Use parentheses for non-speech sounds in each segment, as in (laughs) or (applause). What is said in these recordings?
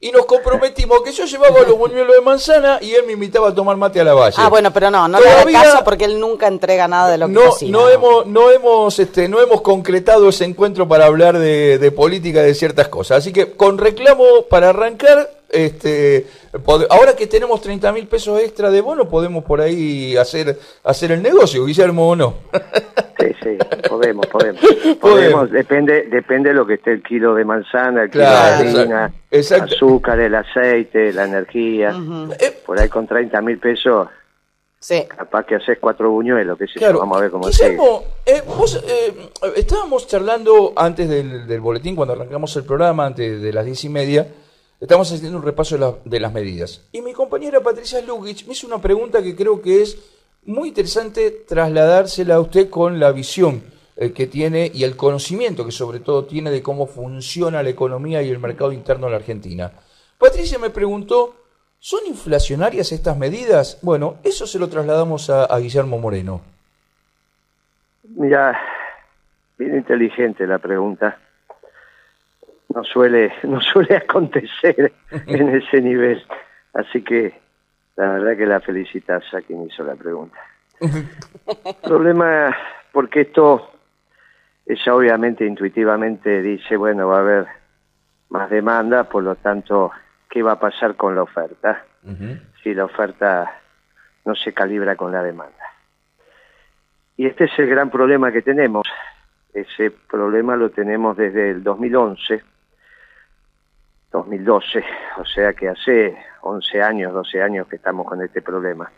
y nos comprometimos que yo llevaba los buñuelos de manzana y él me invitaba a tomar mate a la valle. Ah, bueno, pero no, no le haga caso porque él nunca entrega nada de lo que no, cocina. No hemos, no hemos, este, no hemos concretado ese encuentro para hablar de, de política de ciertas cosas. Así que con reclamo para arrancar, este, pod- ahora que tenemos 30 mil pesos extra de bono, podemos por ahí hacer, hacer el negocio, Guillermo, ¿o no? Sí, sí, podemos, podemos. (laughs) Podemos. Podemos, depende, depende de lo que esté el kilo de manzana, el kilo Claro, de harina, exacto. azúcar, el aceite, la energía. Eh, Por ahí con 30 mil pesos, Sí. capaz que haces cuatro buñuelos, yo, Claro. vamos a ver cómo sigue. Guillermo, eh, vos, eh, estábamos charlando antes del, del boletín, cuando arrancamos el programa, antes de las diez y media, estábamos haciendo un repaso de, la- de las medidas. Y mi compañera Patricia Lugic me hizo una pregunta que creo que es muy interesante trasladársela a usted con la visión eh, que tiene y el conocimiento que sobre todo tiene de cómo funciona la economía y el mercado interno en la Argentina. Patricia me preguntó, ¿son inflacionarias estas medidas? Bueno, eso se lo trasladamos a- a Guillermo Moreno. Mira, bien inteligente la pregunta. No suele, (laughs) no suele acontecer (laughs) en ese nivel. Así que la verdad que la felicitas a quien hizo la pregunta. (laughs) Problema, porque esto, ella obviamente intuitivamente dice, bueno, va a haber más demanda, por lo tanto, ¿qué va a pasar con la oferta? Si la oferta no se calibra con la demanda. Y este es el gran problema que tenemos. Ese problema lo tenemos desde el 2011, 2012, o sea que hace 11 años, 12 años que estamos con este problema,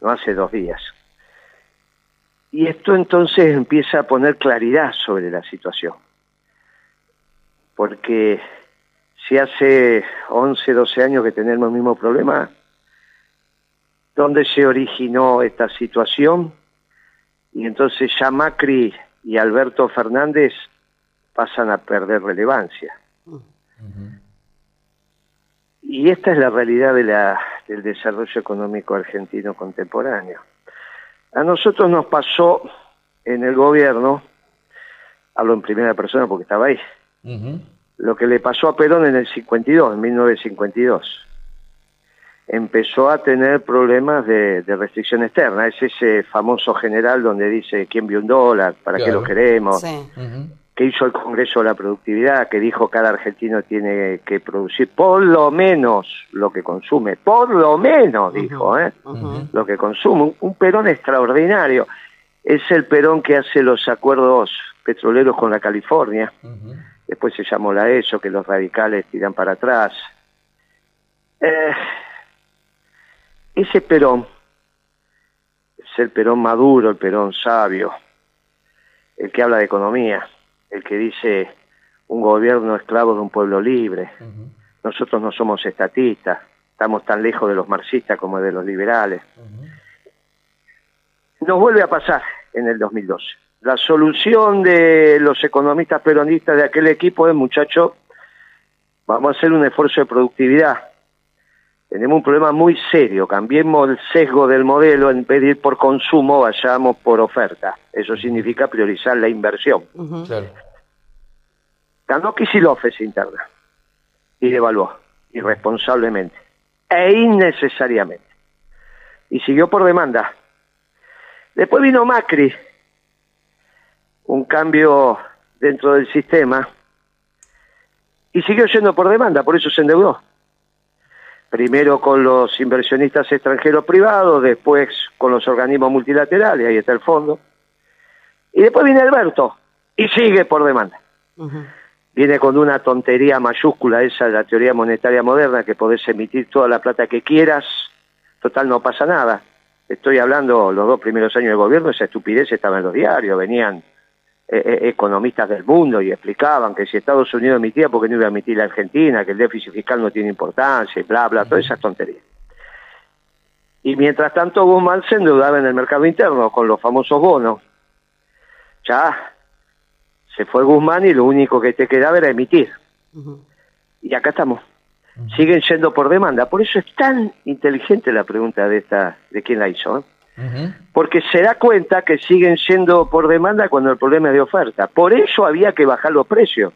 no hace dos días. Y esto entonces empieza a poner claridad sobre la situación, porque si hace 11, 12 años que tenemos el mismo problema, ¿dónde se originó esta situación? y entonces ya Macri y Alberto Fernández pasan a perder relevancia. Y esta es la realidad de la, del desarrollo económico argentino contemporáneo. A nosotros nos pasó en el gobierno, hablo en primera persona porque estaba ahí, lo que le pasó a Perón en el 52, en 1952 empezó a tener problemas de, de restricción externa. Es ese famoso general donde dice quién vio un dólar, para qué lo queremos, Sí. Que hizo el Congreso de la Productividad, que dijo cada argentino tiene que producir por lo menos lo que consume, por lo menos, dijo, ¿eh? lo que consume. Un, un Perón extraordinario. Es el Perón que hace los acuerdos petroleros con la California. Después se llamó la ESO, que los radicales tiran para atrás. Eh, ese Perón es el Perón maduro, el Perón sabio, el que habla de economía, el que dice un gobierno esclavo de un pueblo libre. Nosotros no somos estatistas, estamos tan lejos de los marxistas como de los liberales. Nos vuelve a pasar en el 2012. La solución de los economistas peronistas de aquel equipo es, muchachos, vamos a hacer un esfuerzo de productividad. Tenemos un problema muy serio, cambiemos el sesgo del modelo, en vez de ir por consumo, vayamos por oferta. Eso significa priorizar la inversión. Claro. Ganó Kicillof esa interna y devaluó irresponsablemente e innecesariamente. Y siguió por demanda. Después vino Macri, un cambio dentro del sistema, y siguió yendo por demanda, por eso se endeudó. Primero con los inversionistas extranjeros privados, después con los organismos multilaterales, ahí está el fondo. Y después viene Alberto, y sigue por demanda viene con una tontería mayúscula, esa de la teoría monetaria moderna, que podés emitir toda la plata que quieras, total no pasa nada. Estoy hablando los dos primeros años del gobierno, esa estupidez estaba en los diarios, venían eh, eh, economistas del mundo y explicaban que si Estados Unidos emitía, ¿por qué no iba a emitir la Argentina? Que el déficit fiscal no tiene importancia, y bla, bla, todas esas tonterías. Y mientras tanto Guzmán se endeudaba en el mercado interno con los famosos bonos. Ya se fue Guzmán y lo único que te quedaba era emitir. Y acá estamos. Siguen yendo por demanda. Por eso es tan inteligente la pregunta de esta, de quién la hizo. ¿eh? Porque se da cuenta que siguen yendo por demanda cuando el problema es de oferta. Por eso había que bajar los precios.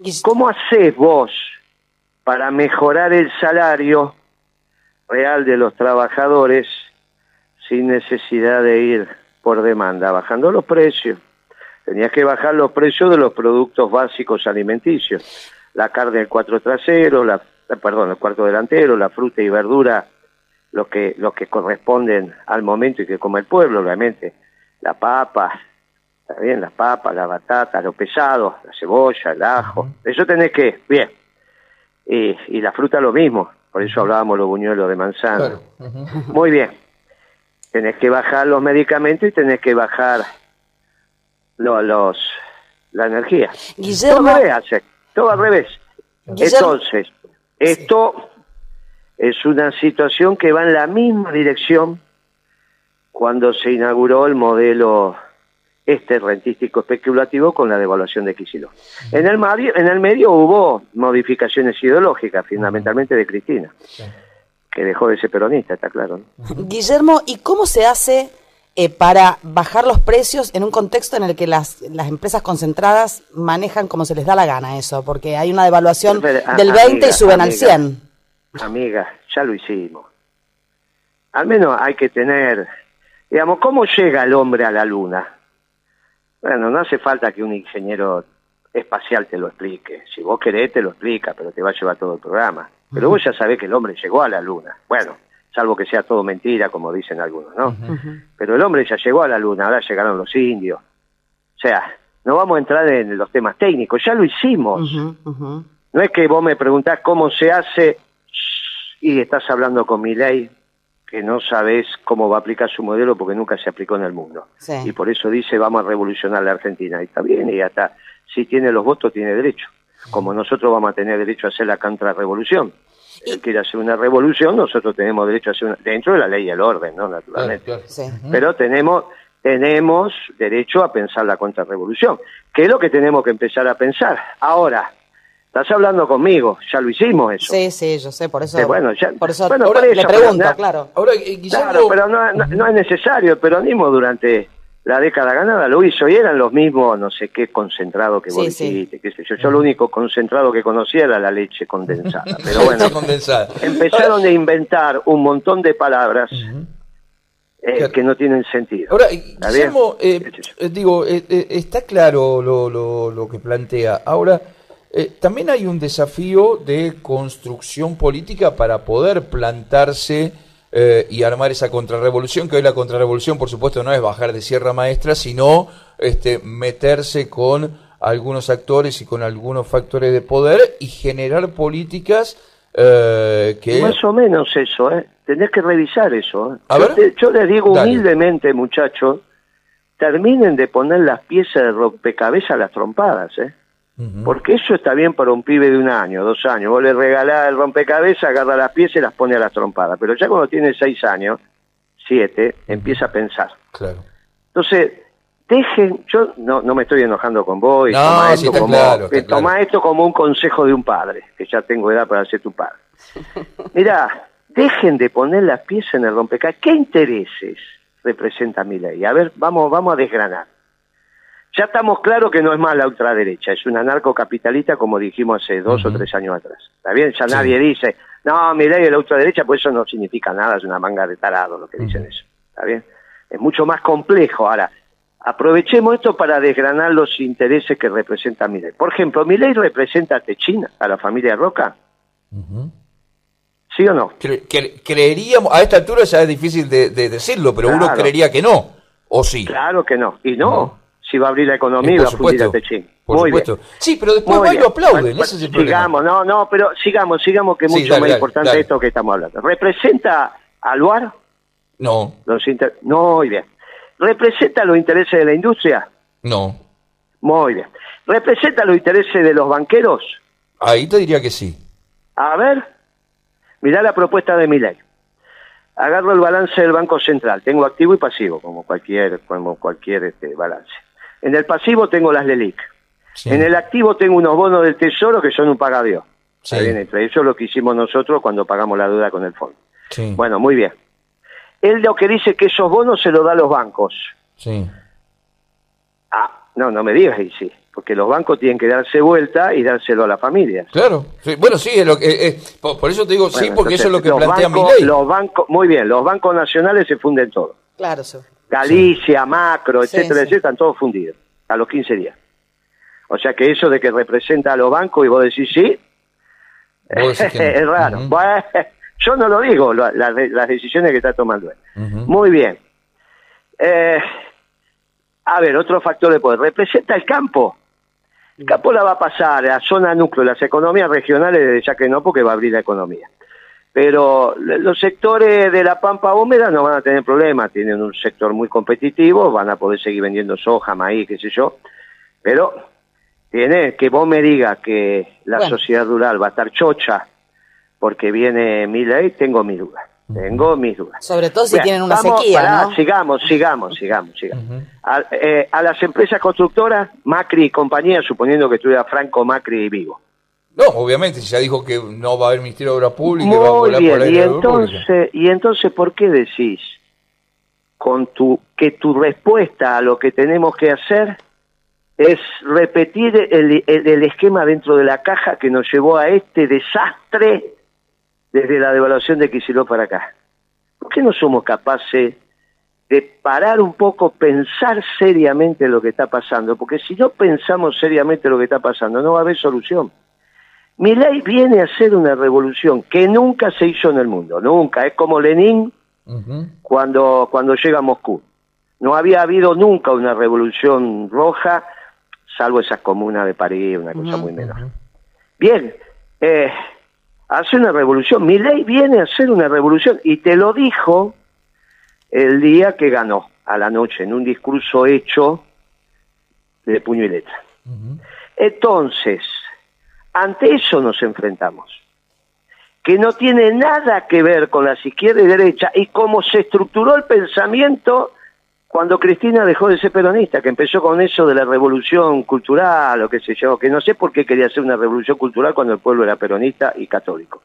Y- ¿Cómo haces vos para mejorar el salario real de los trabajadores sin necesidad de ir por demanda, bajando los precios. Tenías que bajar los precios de los productos básicos alimenticios. La carne del cuatro trasero, la, perdón, el cuarto delantero, la fruta y verdura, lo que, lo que corresponden al momento y que come el pueblo, obviamente. La papa, está bien, las papas, la batata, lo pesado, la cebolla, el ajo. Eso tenés que, bien. Y, y la fruta lo mismo, por eso hablábamos los buñuelos de manzana. Muy bien. Tenés que bajar los medicamentos y tenés que bajar los, los la energía. Guillermo. Todo al revés, todo al revés. Entonces, esto es una situación que va en la misma dirección cuando se inauguró el modelo este rentístico especulativo con la devaluación de Kicillof. En el, medio, en el medio hubo modificaciones ideológicas, fundamentalmente de Cristina, que dejó de ser peronista, está claro. Guillermo, ¿y cómo se hace eh, para bajar los precios en un contexto en el que las, las empresas concentradas manejan como se les da la gana eso? Porque hay una devaluación del 20 y suben al 100. Amiga, ya lo hicimos. Al menos hay que tener, digamos, ¿cómo llega el hombre a la luna? Bueno, no hace falta que un ingeniero espacial te lo explique. Si vos querés, te lo explica, pero te va a llevar todo el programa. Pero vos ya sabés que el hombre llegó a la luna. Bueno, salvo que sea todo mentira, como dicen algunos, ¿no? Pero el hombre ya llegó a la luna, ahora llegaron los indios. O sea, no vamos a entrar en los temas técnicos, ya lo hicimos. No es que vos me preguntás cómo se hace y estás hablando con mi ley que no sabes cómo va a aplicar su modelo porque nunca se aplicó en el mundo. Y por eso dice vamos a revolucionar la Argentina. Y está bien, y hasta si tiene los votos tiene derecho. Como nosotros vamos a tener derecho a hacer la contrarrevolución. Él quiere hacer una revolución, nosotros tenemos derecho a hacer una, dentro de la ley y el orden, ¿no? Naturalmente. Pero tenemos tenemos derecho a pensar la contrarrevolución, que es lo que tenemos que empezar a pensar. Ahora, Estás hablando conmigo, ya lo hicimos eso. Sí, sí, yo sé, por eso. bueno, ya, por eso, bueno, por le pregunto, claro. Ahora, eh, Guillermo... Claro, pero no, no, es necesario. El peronismo durante la década ganada lo hizo y eran los mismos, no sé qué concentrado que vos dijiste, qué sé yo. Yo lo único concentrado que conocía era la leche condensada. (laughs) Pero bueno, condensada. empezaron a inventar un montón de palabras. Eh, que no tienen sentido. Ahora, Guillermo, eh, digo, está claro lo, lo, lo que plantea. Ahora, eh, también hay un desafío de construcción política para poder plantarse eh, y armar esa contrarrevolución, que hoy la contrarrevolución, por supuesto, no es bajar de Sierra Maestra, sino este, meterse con algunos actores y con algunos factores de poder y generar políticas eh, que... Más o menos eso, ¿eh? Tenés que revisar eso. yo, les digo humildemente, muchachos, terminen de poner las piezas de rompecabezas a las trompadas, ¿eh? Porque eso está bien para un pibe de un año, dos años. Vos le regalás el rompecabezas, agarra las piezas y las pone a las trompadas. Pero ya cuando tiene seis años, siete, empieza a pensar. Claro. Entonces, dejen, yo no, no me estoy enojando con vos, y no, esto, como, esto como un consejo de un padre, que ya tengo edad para ser tu padre. (laughs) Mira, dejen de poner las piezas en el rompecabezas. ¿Qué intereses representa mi ley? A ver, vamos, vamos a desgranar ya estamos claros que no es más la ultraderecha, es una anarcocapitalista como dijimos hace dos o tres años atrás. ¿Está bien? Ya nadie dice, no, mi ley es la ultraderecha, pues eso no significa nada, es una manga de tarado lo que dicen eso. ¿Está bien? Es mucho más complejo. Ahora, aprovechemos esto para desgranar los intereses que representa mi ley. Por ejemplo, mi ley representa a Techina, a la familia Roca. ¿Sí o no? creeríamos, a esta altura ya es difícil de, decirlo, pero uno creería que no, ¿o sí? Claro que no, y no si va a abrir la economía y va a fundir a Techín. Por Muy supuesto. Bien. Sí, pero después va y lo aplauden, ese es el Sigamos, no, no, pero sigamos, sigamos, que es mucho más importante esto que estamos hablando. ¿Representa a Luar? No. Los inter... No, muy bien. ¿Representa los intereses de la industria? No. Muy bien. ¿Representa los intereses de los banqueros? Ahí te diría que sí. A ver, mirá la propuesta de mi ley. Agarro el balance del Banco Central, tengo activo y pasivo, como cualquier, como cualquier este, balance. En el pasivo tengo las LELIC. En el activo tengo unos bonos del Tesoro que son un pagadío. Sí. Entre eso lo que hicimos nosotros cuando pagamos la deuda con el fondo. Bueno, muy bien. Él lo que dice que esos bonos se los da a los bancos. Sí. Ah, no, no me digas y sí. porque los bancos tienen que darse vuelta y dárselo a las familias. Claro, bueno, sí, es lo que, eh, por, eso te digo sí, porque eso es lo que plantea mi ley. Los bancos, muy bien, los bancos nacionales se funden todos. Claro, sí. Galicia, Macro, etcétera, etcétera, están todos fundidos a los 15 días. O sea que eso de que representa a los bancos y vos decís sí, (laughs) es raro. (laughs) yo no lo digo, las decisiones que está tomando él. Muy bien. Eh, a ver, otro factor de poder. Representa el campo. El campo la va a pasar a zona núcleo, las economías regionales, ya que no, porque va a abrir la economía. Pero los sectores de la pampa húmeda no van a tener problemas, tienen un sector muy competitivo, van a poder seguir vendiendo soja, maíz, qué sé yo. Pero tiene que vos me digas que la sociedad rural va a estar chocha porque viene mi ley, tengo mi duda. Tengo mis dudas. Sobre todo si tienen una sequía, ¿no? Sigamos, sigamos, sigamos, sigamos. Eh, a, las empresas constructoras, Macri y compañía, suponiendo que estuviera Franco, Macri y Vigo. No, obviamente, ya dijo que no va a haber Ministerio de Obras Públicas. Muy va a volar bien, por y entonces, y entonces, ¿por qué decís con tu, que tu respuesta a lo que tenemos que hacer es repetir el, el esquema dentro de la caja que nos llevó a este desastre desde la devaluación de Kicillof para acá. ¿Por qué no somos capaces de parar un poco, pensar seriamente lo que está pasando? Porque si no pensamos seriamente lo que está pasando, no va a haber solución. Mi ley viene a hacer una revolución que nunca se hizo en el mundo, nunca. Es como Lenin cuando, cuando llega a Moscú. No había habido nunca una revolución roja, salvo esas comunas de París, una cosa muy menor. Bien, eh, hace una revolución. Mi ley viene a hacer una revolución y te lo dijo el día que ganó, a la noche, en un discurso hecho de puño y letra. Entonces, ante eso nos enfrentamos, que no tiene nada que ver con las izquierda y derecha y cómo se estructuró el pensamiento cuando Cristina dejó de ser peronista, que empezó con eso de la revolución cultural o qué sé yo, que no sé por qué quería hacer una revolución cultural cuando el pueblo era peronista y católico,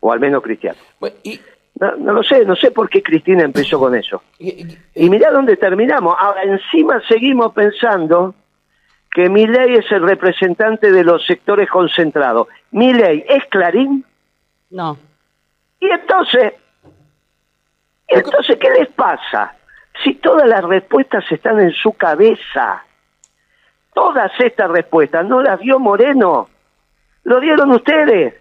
o al menos cristiano. no, lo sé, no sé por qué Cristina empezó con eso. Y, mirá dónde terminamos. Ahora, encima seguimos pensando que mi ley es el representante de los sectores concentrados. ¿Mi ley es Clarín? No. Y entonces, ¿y entonces qué les pasa? Si todas las respuestas están en su cabeza, todas estas respuestas no las dio Moreno, lo dieron ustedes.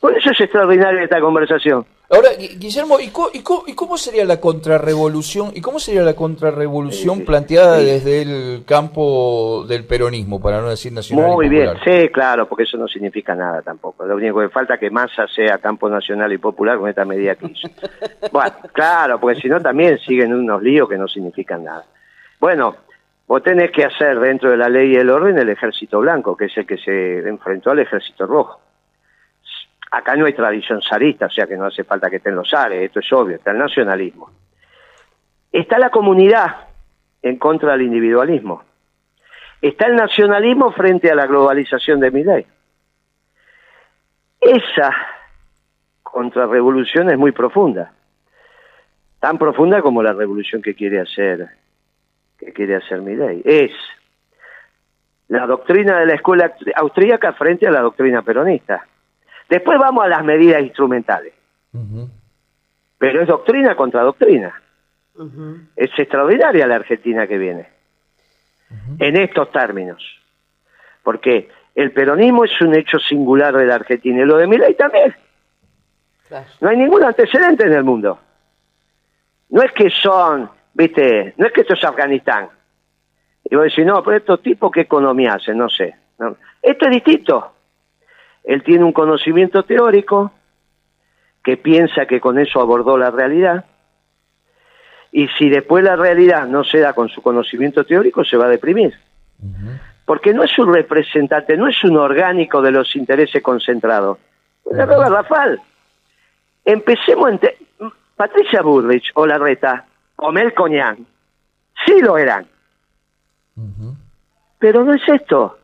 Por eso es extraordinaria esta conversación. Ahora, Guillermo, ¿y cómo, sería la contrarrevolución? ¿Y cómo sería la contrarrevolución planteada desde el campo del peronismo, para no decir nacional? Muy bien, sí, claro, porque eso no significa nada tampoco. Lo único que falta es que Massa sea campo nacional y popular con esta medida que hizo. (laughs) bueno, claro, porque si no también siguen unos líos que no significan nada. Bueno, vos tenés que hacer dentro de la ley y el orden el ejército blanco, que es el que se enfrentó al ejército rojo acá no hay tradición zarista, o sea que no hace falta que estén los zares, esto es obvio, está el nacionalismo. Está la comunidad en contra del individualismo. Está el nacionalismo frente a la globalización de mi ley. Esa contrarrevolución es muy profunda, tan profunda como la revolución que quiere hacer que quiere hacer mi ley. Es la doctrina de la escuela austríaca frente a la doctrina peronista. Después vamos a las medidas instrumentales. Pero es doctrina contra doctrina. Es extraordinaria la Argentina que viene. En estos términos. Porque el peronismo es un hecho singular de la Argentina y lo de Milei también. No hay ningún antecedente en el mundo. No es que son, viste, no es que esto es Afganistán. Y vos decís, no, pero estos tipos qué economía hacen, no sé. Esto es distinto. Él tiene un conocimiento teórico que piensa que con eso abordó la realidad y si después la realidad no se da con su conocimiento teórico se va a deprimir. Porque no es un representante, no es un orgánico de los intereses concentrados. Uh -huh. Rafal. Empecemos en... Patricia Burrich o Larreta o Mel Coñán, sí lo eran. Pero no es esto.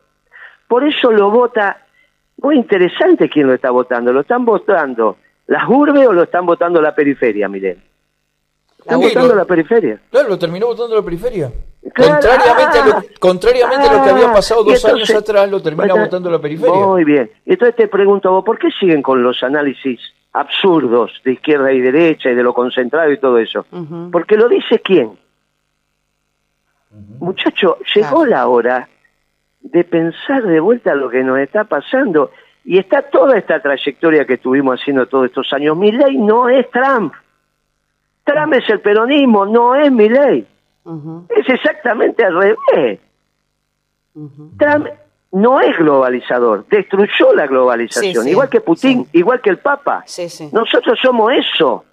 Por eso lo vota muy interesante quién lo está votando. ¿Lo están votando las urbes o lo están votando la periferia, miren? Están votando la periferia. Claro, lo terminó votando la periferia. contrariamente, a lo, contrariamente a lo que había ah, pasado dos años atrás, lo termina votando la periferia. Muy bien. Entonces te pregunto, ¿por qué siguen con los análisis absurdos de izquierda y derecha y de lo concentrado y todo eso? Porque lo dice quién. Muchacho, llegó la hora de pensar de vuelta lo que nos está pasando y está toda esta trayectoria que estuvimos haciendo todos estos años. Mi ley no es Trump. Trump es el peronismo, no es mi ley. Es exactamente al revés. Trump no es globalizador, destruyó la globalización, igual que Putin, igual que el Papa. Nosotros somos eso.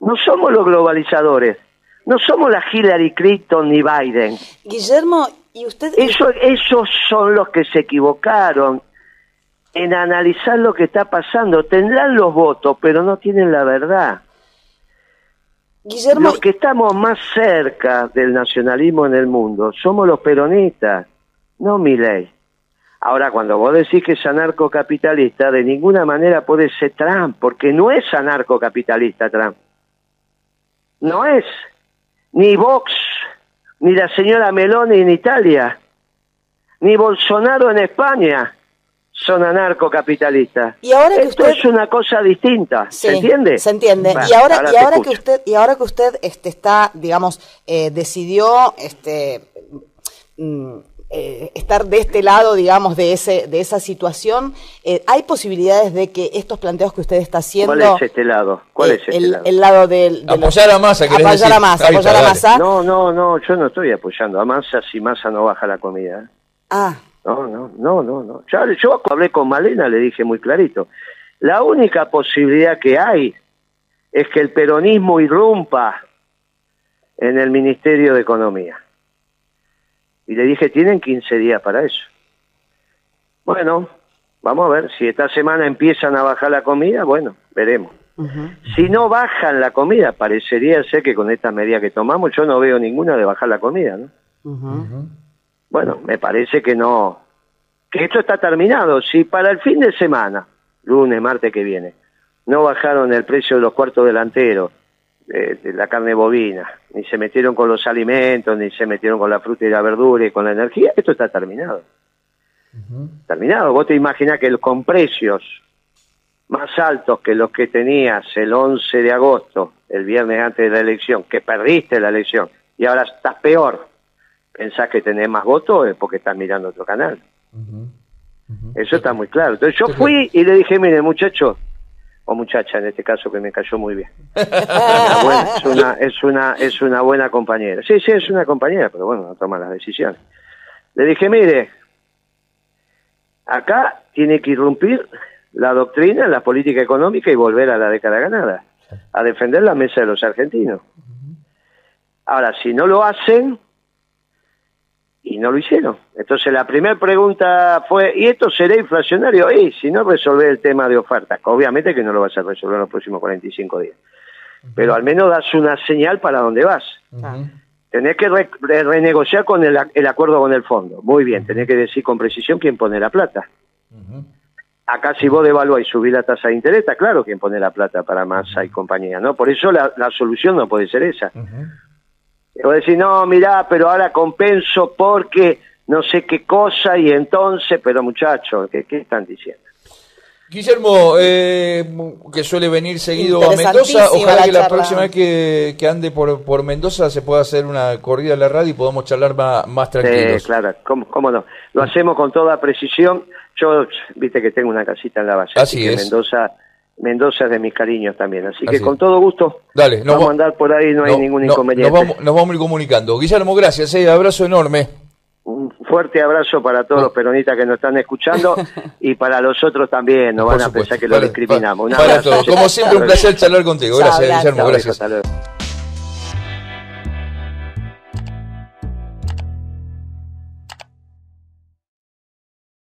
No somos los globalizadores. No somos la Hillary Clinton ni Biden. Guillermo, ¿y usted? Eso, esos son los que se equivocaron en analizar lo que está pasando. Tendrán los votos, pero no tienen la verdad. Guillermo... Los que estamos más cerca del nacionalismo en el mundo somos los peronistas, no mi ley. Ahora, cuando vos decís que es anarcocapitalista, de ninguna manera puede ser Trump, porque no es anarcocapitalista Trump. No es. Ni Vox, ni la señora Meloni en Italia, ni Bolsonaro en España son anarcocapitalistas. Y ahora que Esto es una cosa distinta, ¿se entiende? Se entiende. y ahora, y ahora que usted y ahora que usted este está, digamos, eh, decidió este mm, eh, estar de este lado, digamos, de ese de esa situación, eh, ¿hay posibilidades de que estos planteos que usted está haciendo... ¿Cuál es este lado? ¿Cuál es este el, lado? El lado del... apoyar a Massa, Apoyar a Massa, apoyar a Massa. No, no, no, yo no estoy apoyando a Massa si Massa no baja la comida. Ah, no, no, no, no, no. Yo, yo hablé con Malena, le dije muy clarito. La única posibilidad que hay es que el peronismo irrumpa en el Ministerio de Economía. Y le dije, tienen 15 días para eso. Bueno, vamos a ver, si esta semana empiezan a bajar la comida, bueno, veremos. Si no bajan la comida, parecería ser que con esta medida que tomamos yo no veo ninguna de bajar la comida, ¿no? Bueno, me parece que no, que esto está terminado. Si para el fin de semana, lunes, martes que viene, no bajaron el precio de los cuartos delanteros, de, la carne bovina, ni se metieron con los alimentos, ni se metieron con la fruta y la verdura y con la energía, esto está terminado. Terminado. Vos te imaginas que con precios más altos que los que tenías el 11 de agosto, el viernes antes de la elección, que perdiste la elección, y ahora estás peor, pensás que tenés más votos es porque estás mirando otro canal. Eso está muy claro. Entonces yo fui y le dije, mire muchacho, o muchacha en este caso que me cayó muy bien. (laughs) es, una, es, una, es una buena compañera. Sí, sí, es una compañera, pero bueno, no toma las decisiones. Le dije, mire, acá tiene que irrumpir la doctrina, la política económica y volver a la década ganada, a defender la mesa de los argentinos. Ahora, si no lo hacen, y no lo hicieron. Entonces la primera pregunta fue, ¿y esto será inflacionario? Y si no resolver el tema de oferta, obviamente que no lo vas a resolver en los próximos 45 días, pero al menos das una señal para dónde vas. Tenés que renegociar con el, acuerdo con el fondo. Muy bien, tenés que decir con precisión quién pone la plata. Acá si vos devaluás y subís la tasa de interés, está claro quién pone la plata para masa y compañía, ¿no? Por eso la, solución no puede ser esa. Y vos decís, no, mirá, pero ahora compenso porque no sé qué cosa y entonces, pero muchachos, ¿qué, están diciendo? Guillermo, eh, que suele venir seguido a Mendoza, ojalá que la próxima vez que, ande por, por Mendoza se pueda hacer una corrida en la radio y podamos charlar más, más tranquilos. Sí, claro, ¿Cómo, no. Lo hacemos con toda precisión. Yo, viste que tengo una casita en la base, así, que Mendoza Mendoza es de mis cariños también. Así, que con todo gusto Dale, vamos a andar por ahí, no, hay ningún inconveniente. Nos vamos, nos vamos a ir comunicando. Guillermo, gracias, eh, abrazo enorme. Un fuerte abrazo para todos los peronistas que nos están escuchando (laughs) y para los otros también, no van a pensar que lo discriminamos. Para, todos. Como siempre, un placer charlar contigo. Gracias, Guillermo. Gracias.